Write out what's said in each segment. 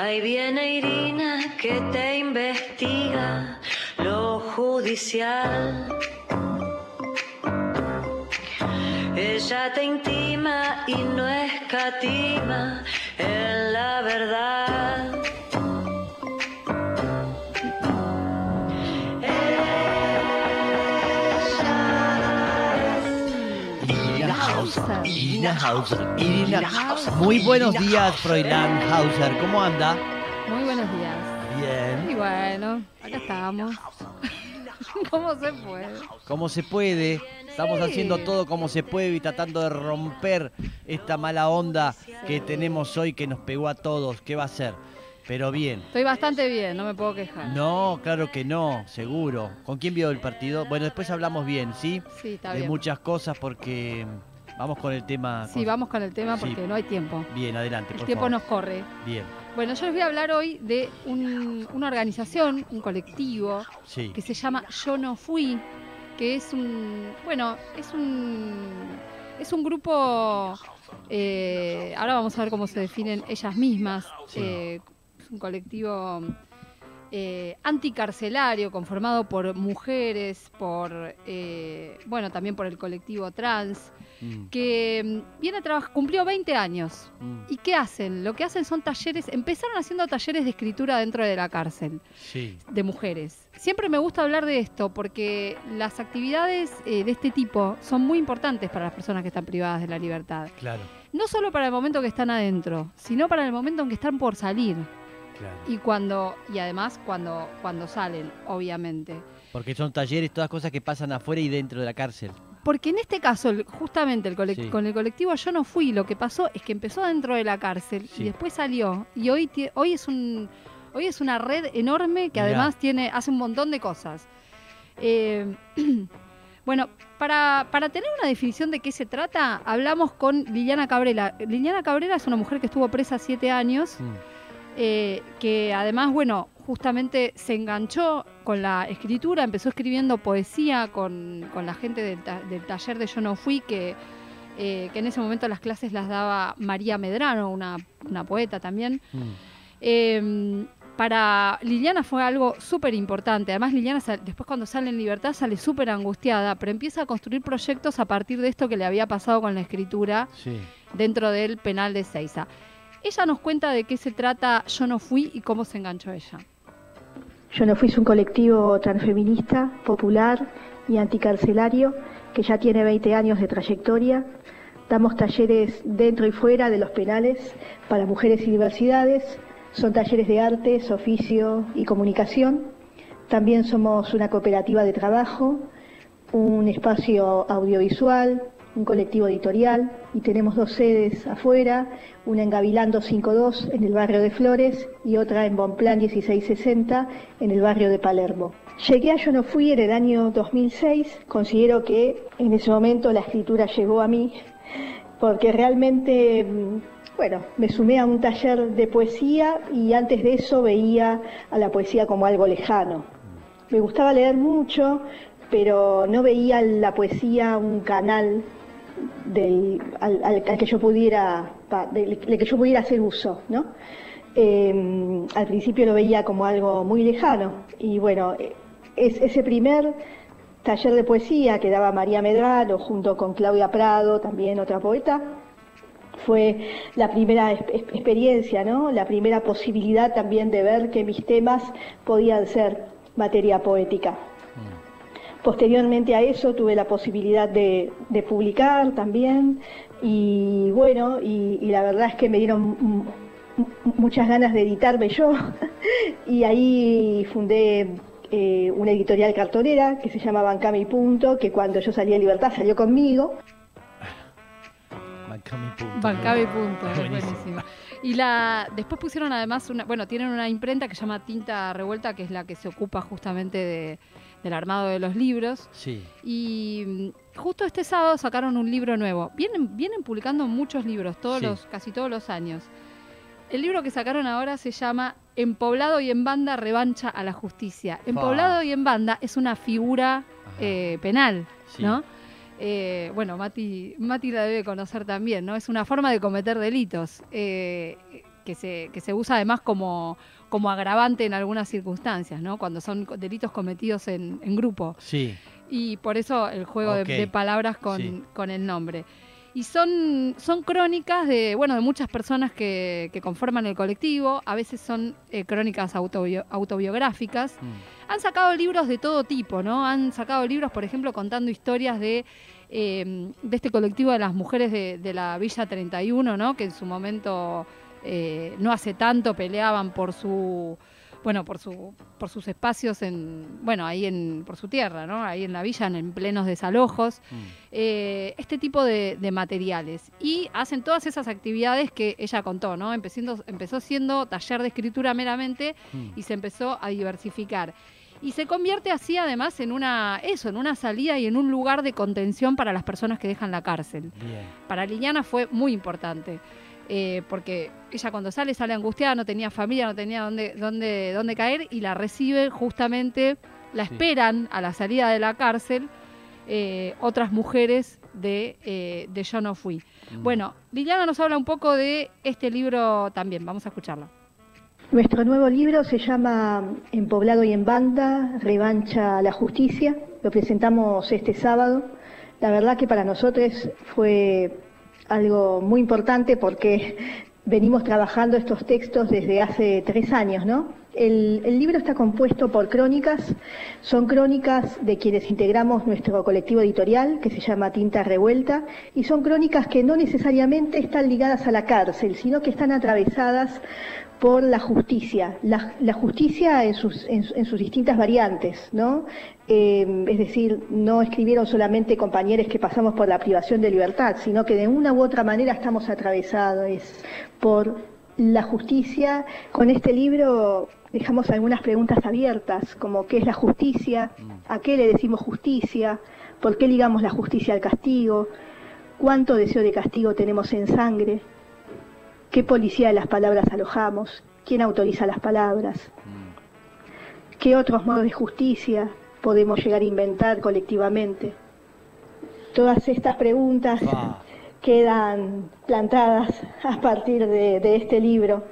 Ahí viene Irina que te investiga lo judicial. Ella te intima y no escatima en la verdad. Hauser, Irina Hauser, Irina Hauser. Muy buenos días, Froilán Hauser. ¿Cómo anda? Muy buenos días. Bien. Y bueno, acá estamos. ¿Cómo se puede? ¿Cómo se puede? Estamos haciendo todo como se puede y tratando de romper esta mala onda que tenemos hoy que nos pegó a todos. ¿Qué va a ser? Pero bien. Estoy bastante bien, no me puedo quejar. No, claro que no, seguro. ¿Con quién vio el partido? Bueno, después hablamos bien, ¿sí? Sí, está de bien. muchas cosas porque vamos con el tema. Sí, con- vamos con el tema Sí. porque no hay tiempo. Bien, adelante, El por tiempo favor. nos corre. Bien, Bueno, yo les voy a hablar hoy de un- una organización, un colectivo, sí. que se llama Yo No Fui, que es un, bueno, es un, es un grupo, eh, ahora vamos a ver cómo se definen ellas mismas, Sí. eh, es un colectivo eh, anticarcelario conformado por mujeres, por, eh, bueno, también por el colectivo trans, Mm, que mm, viene a trabajar, cumplió 20 años. mm, ¿Y qué hacen? Lo que hacen son talleres, empezaron haciendo talleres de escritura dentro de la cárcel sí. de mujeres. Siempre me gusta hablar de esto porque las actividades eh, de este tipo son muy importantes para las personas que están privadas de la libertad. Claro, No solo para el momento que están adentro, sino para el momento en que están por salir claro. y cuando y además cuando cuando salen, obviamente. Porque son talleres, todas cosas que pasan afuera y dentro de la cárcel. Porque en este caso, justamente el Sí. con el colectivo Yo no fui, lo que pasó es que empezó dentro de la cárcel Sí. y después salió. Y hoy, hoy es un hoy es una red enorme que Mirá. además tiene hace un montón de cosas. Eh, bueno, para, para tener una definición de qué se trata, hablamos con Liliana Cabrera. Liliana Cabrera es una mujer que estuvo presa siete años Mm, eh, que además, bueno, justamente se enganchó con la escritura, empezó escribiendo poesía con, con la gente del, ta- del taller de Yo No Fui, que, eh, que en ese momento las clases las daba María Medrano, una, una poeta también. mm. Eh, para Liliana fue algo súper importante. Además, Liliana después cuando sale en libertad sale súper angustiada, pero empieza a construir proyectos a partir de esto que le había pasado con la escritura Sí. dentro del penal de Seiza. Ella nos cuenta de qué se trata Yo no fui y cómo se enganchó ella. Yo no fui un colectivo transfeminista, popular y anticarcelario que ya tiene 20 años de trayectoria. Damos talleres dentro y fuera de los penales para mujeres y diversidades. Son talleres de artes, oficio y comunicación. También somos una cooperativa de trabajo, un espacio audiovisual, un colectivo editorial y tenemos dos sedes afuera, una en Gavilando 52 en el barrio de Flores y otra en Bonplan 1660 en el barrio de Palermo. Llegué a Yo no fui en el año 2006, considero que en ese momento la escritura llegó a mí porque realmente, mm, bueno, me sumé a un taller de poesía y antes de eso veía a la poesía como algo lejano. Me gustaba leer mucho, pero no veía la poesía un canal del, al, que yo pudiera del, del que yo pudiera hacer uso, ¿no? Eh, al principio lo veía como algo muy lejano y bueno, eh, es, ese primer taller de poesía que daba María Medrano junto con Claudia Prado, también otra poeta, fue la primera experiencia, ¿no? La primera posibilidad también de ver que mis temas podían ser materia poética. Posteriormente a eso tuve la posibilidad de, de publicar también y bueno, y, y la verdad es que me dieron muchas ganas de editarme yo y ahí fundé eh, una editorial cartonera que se llama Bancame y Punto, que cuando yo salí de libertad salió conmigo Bancame y punto. Bancaba y punto, es Buenísimo. buenísimo. Y la, después pusieron además una, bueno, tienen una imprenta que se llama Tinta Revuelta, que es la que se ocupa justamente de- del armado de los libros. Sí. Y mm, justo este sábado sacaron un libro nuevo. Vienen, vienen publicando muchos libros, todos Sí. los, casi todos los años. El libro que sacaron ahora se llama En Poblado y en Banda, Revancha a la Justicia. En. Poblado y en Banda es una figura eh, penal, Sí. ¿no? Eh, bueno, Mati, Mati la debe conocer también, ¿no? Es una forma de cometer delitos. eh, que se, que se usa además como, como agravante en algunas circunstancias, ¿no? Cuando son delitos cometidos en, en grupo. Sí, Y por eso el juego de- palabras con, sí. con el nombre. Y son, son crónicas de, bueno, de muchas personas que, que conforman el colectivo, a veces son eh, crónicas autobio- autobiográficas. Mm. Han sacado libros de todo tipo, ¿no? Han sacado libros, por ejemplo, contando historias de, eh, de este colectivo de las mujeres de, de la Villa 31, ¿no? Que en su momento, eh, no hace tanto, peleaban por su bueno, por su, por sus espacios en, bueno, ahí en, por su tierra, ¿no? Ahí en la villa, en, en plenos desalojos, Mm. eh, este tipo de, de materiales. Y hacen todas esas actividades que ella contó, ¿no? Empezando, empezó siendo taller de escritura meramente Mm. y se empezó a diversificar. Y se convierte así además en una, eso, en una salida y en un lugar de contención para las personas que dejan la cárcel. Bien. Para Liliana fue muy importante, eh, porque ella cuando sale sale angustiada, no tenía familia, no tenía dónde, dónde, dónde caer y la recibe justamente, la Sí. esperan a la salida de la cárcel eh, otras mujeres de, eh, de Yo no fui. Mm. Bueno, Liliana nos habla un poco de este libro también, vamos a escucharlo. Nuestro nuevo libro se llama En Poblado y en Banda, Revancha a la Justicia. Lo presentamos este sábado. La verdad que para nosotros fue algo muy importante porque venimos trabajando estos textos desde hace tres años, ¿no? El, libro está compuesto por crónicas, son crónicas de quienes integramos nuestro colectivo editorial que se llama Tinta Revuelta y son crónicas que no necesariamente están ligadas a la cárcel, sino que están atravesadas por la justicia, la, justicia en sus, distintas variantes, ¿no? Eh, es decir, no escribieron solamente compañeros que pasamos por la privación de libertad, sino que de una u otra manera estamos atravesados por la justicia. Con este libro dejamos algunas preguntas abiertas, como qué es la justicia, a qué le decimos justicia, por qué ligamos la justicia al castigo, cuánto deseo de castigo tenemos en sangre, qué policía de las palabras alojamos, quién autoriza las palabras, Mm. qué otros modos de justicia podemos llegar a inventar colectivamente. Todas estas preguntas Pa. Quedan plantadas a partir de, este libro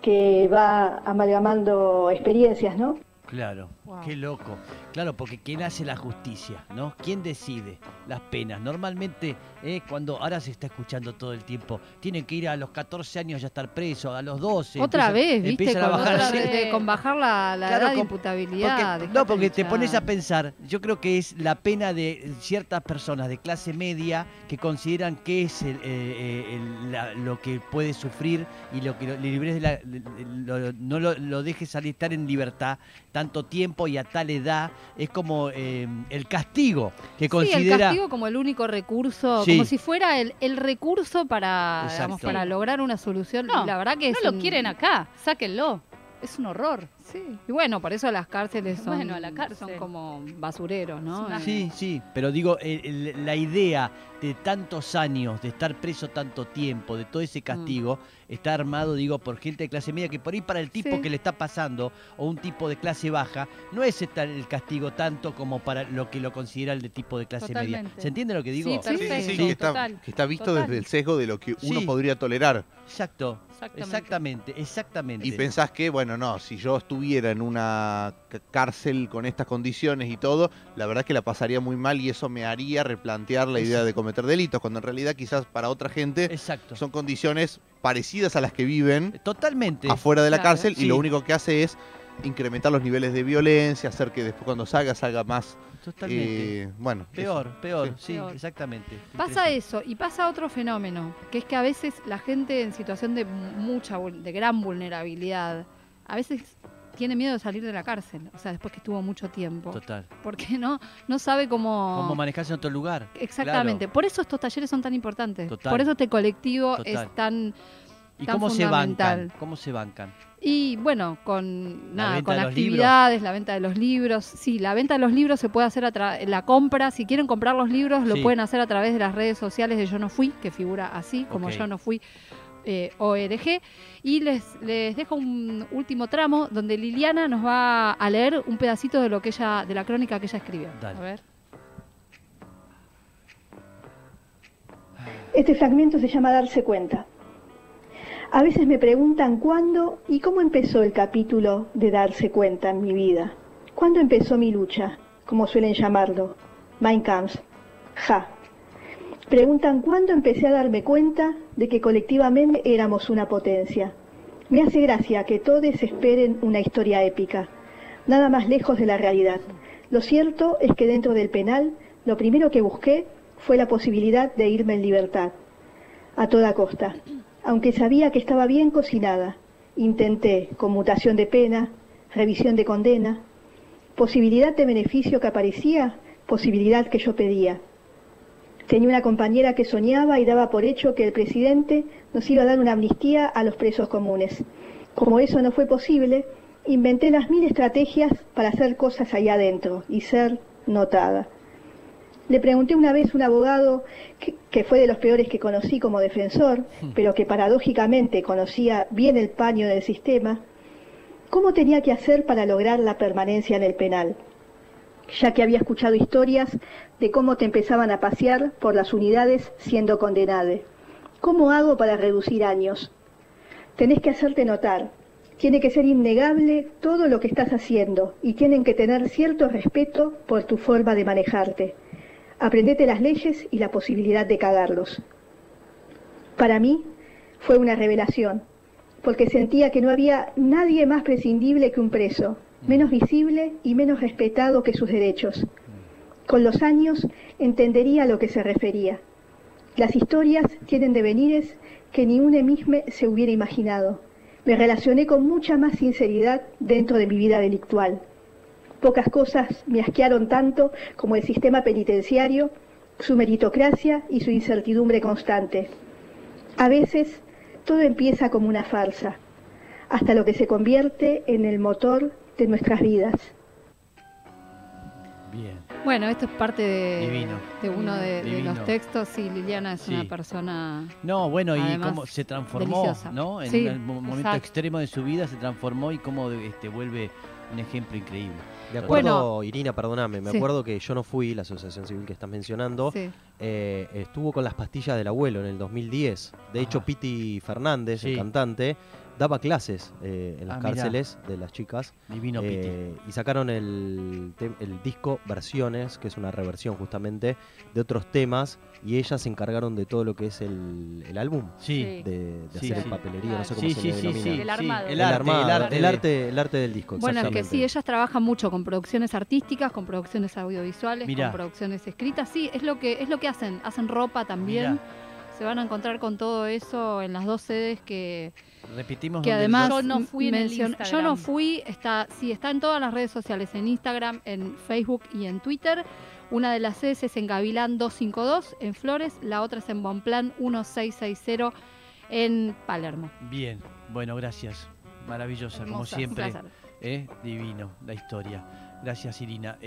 que va amalgamando experiencias, ¿no? Claro, Wow. qué loco. Claro, porque ¿quién hace la justicia? ¿No? ¿Quién decide las penas? Normalmente, eh, cuando ahora se está escuchando todo el tiempo, tienen que ir a los 14 años ya estar presos, a los 12. Otra empiezan- vez, ¿viste? empiezan Con, a bajar. vez de- con bajar la, la Claro, edad de con- imputabilidad. Porque- dejate no, porque te pones a pensar, yo creo que es la pena de ciertas personas de clase media que consideran que es el, eh, eh, el- la- lo que puede sufrir y lo que lo, le de la- lo- no lo, lo dejes salir estar en libertad tanto tiempo y a tal edad. Es como eh, el castigo que Sí, el considera... castigo como el único recurso, Sí. como si fuera el, el recurso para, digamos, para lograr una solución. No, la verdad que no es lo un- quieren acá, sáquenlo. Es un horror. Sí. Y bueno, por eso las cárceles son, Bueno, la cárcel. son como basureros, ¿no? Una- Eh, Sí, sí, pero digo, el- el- la idea de tantos años, de estar preso tanto tiempo, de todo ese castigo, está armado, digo, por gente de clase media, que por ahí para el tipo Sí. que le está pasando, o un tipo de clase baja, no es el castigo tanto como para lo que lo considera el de tipo de clase media. ¿Se entiende lo que digo? Sí, Sí, sí, que está, total, que está visto total. desde el sesgo de lo que uno Sí. podría tolerar. Exacto, Exactamente. exactamente, exactamente. Y pensás que, bueno, no, si yo estuviera en una cárcel con estas condiciones y todo, la verdad que la pasaría muy mal y eso me haría replantear la idea de cometer delitos, cuando en realidad quizás para otra gente Exacto. son condiciones parecidas a las que viven Totalmente. afuera de la Claro. cárcel Sí. y lo único que hace es incrementar los niveles de violencia, hacer que después cuando salga salga más, Totalmente. eh, bueno, peor, peor, Sí. sí, Peor. exactamente. Pasa eso y pasa otro fenómeno, que es que a veces la gente en situación de mucha, de gran vulnerabilidad, a veces tiene miedo de salir de la cárcel, o sea, después que estuvo mucho tiempo, Total. porque no, no sabe cómo... ¿Cómo manejarse en otro lugar? Exactamente, por eso estos talleres son tan importantes, Total. por eso este colectivo Total. es tan... ¿Y Tan cómo se fundamental. bancan? ¿Cómo se bancan? Y bueno, con, nada, con actividades, la venta de los libros. Sí, la venta de los libros se puede hacer a través, la compra, si quieren comprar los libros, lo Sí. pueden hacer a través de las redes sociales de Yo No Fui, que figura así, como. Yo No Fui eh, ORG. Y les, les dejo un último tramo donde Liliana nos va a leer un pedacito de lo que ella, de la crónica que ella escribió. Dale. A ver. Este fragmento se llama Darse cuenta. A veces me preguntan cuándo y cómo empezó el capítulo de darse cuenta en mi vida. ¿Cuándo empezó mi lucha? Como suelen llamarlo. Mein Kampf. Ja. Preguntan cuándo empecé a darme cuenta de que colectivamente éramos una potencia. Me hace gracia que todos esperen una historia épica, nada más lejos de la realidad. Lo cierto es que dentro del penal, lo primero que busqué fue la posibilidad de irme en libertad, a toda costa. Aunque sabía que estaba bien cocinada, intenté conmutación de pena, revisión de condena, posibilidad de beneficio que aparecía, posibilidad que yo pedía. Tenía una compañera que soñaba y daba por hecho que el presidente nos iba a dar una amnistía a los presos comunes. Como eso no fue posible, inventé las mil estrategias para hacer cosas allá adentro y ser notada. Le pregunté una vez a un abogado que, que, fue de los peores que conocí como defensor, pero que paradójicamente conocía bien el paño del sistema, cómo tenía que hacer para lograr la permanencia en el penal ya que había escuchado historias de cómo te empezaban a pasear por las unidades siendo condenado. ¿Cómo hago para reducir años? Tenés que hacerte notar. Tiene que ser innegable todo lo que estás haciendo y tienen que tener cierto respeto por tu forma de manejarte. Aprendete las leyes y la posibilidad de cagarlos. Para mí fue una revelación, porque sentía que no había nadie más prescindible que un preso, menos visible y menos respetado que sus derechos. Con los años entendería a lo que se refería. Las historias tienen devenires que ni un emisme se hubiera imaginado. Me relacioné con mucha más sinceridad dentro de mi vida delictual. Pocas cosas me asquearon tanto como el sistema penitenciario, su meritocracia y su incertidumbre constante. A veces todo empieza como una farsa, hasta lo que se convierte en el motor de nuestras vidas. Bien. Bueno, esto es parte de, Divino. de uno de, los textos. Sí, Liliana es Sí. una persona. No, bueno, y cómo se transformó, deliciosa. ¿no? En Sí, un mo- momento exacto. extremo de su vida se transformó y cómo este, vuelve un ejemplo increíble. Me acuerdo, Bueno. Irina, perdóname, me Sí. acuerdo que yo no fui, la asociación civil que estás mencionando, Sí. eh, estuvo con las pastillas del abuelo en el 2010. De hecho. Piti Fernández, Sí. el cantante, daba clases eh, en las Ah, mirá. cárceles de las chicas. Divino Piti. eh, y sacaron el, el disco Versiones, que es una reversión justamente de otros temas, y ellas se encargaron de todo lo que es el, el álbum, Sí. De, de Sí, hacer sí. papelería, no sé cómo Sí, se sí, le denomina. sí. El armado. El El arte, armado, el arte. el arte, el arte del disco. Bueno, es que sí, ellas trabajan mucho con producciones artísticas, con producciones audiovisuales, Mirá. con producciones escritas. Sí, es lo que es lo que hacen. Hacen ropa también. Mirá. Se van a encontrar con todo eso en las dos sedes que, Repetimos que además Yo no fui en el mencion- Instagram. yo no fui está sí está en todas las redes sociales en Instagram en Facebook y en Twitter una de las sedes es en Gavilán 252 en Flores la otra es en Bonplan 1660 en Palermo Bien, bueno, gracias. Maravillosa, como siempre. ¿eh? Divino la historia. Gracias, Irina.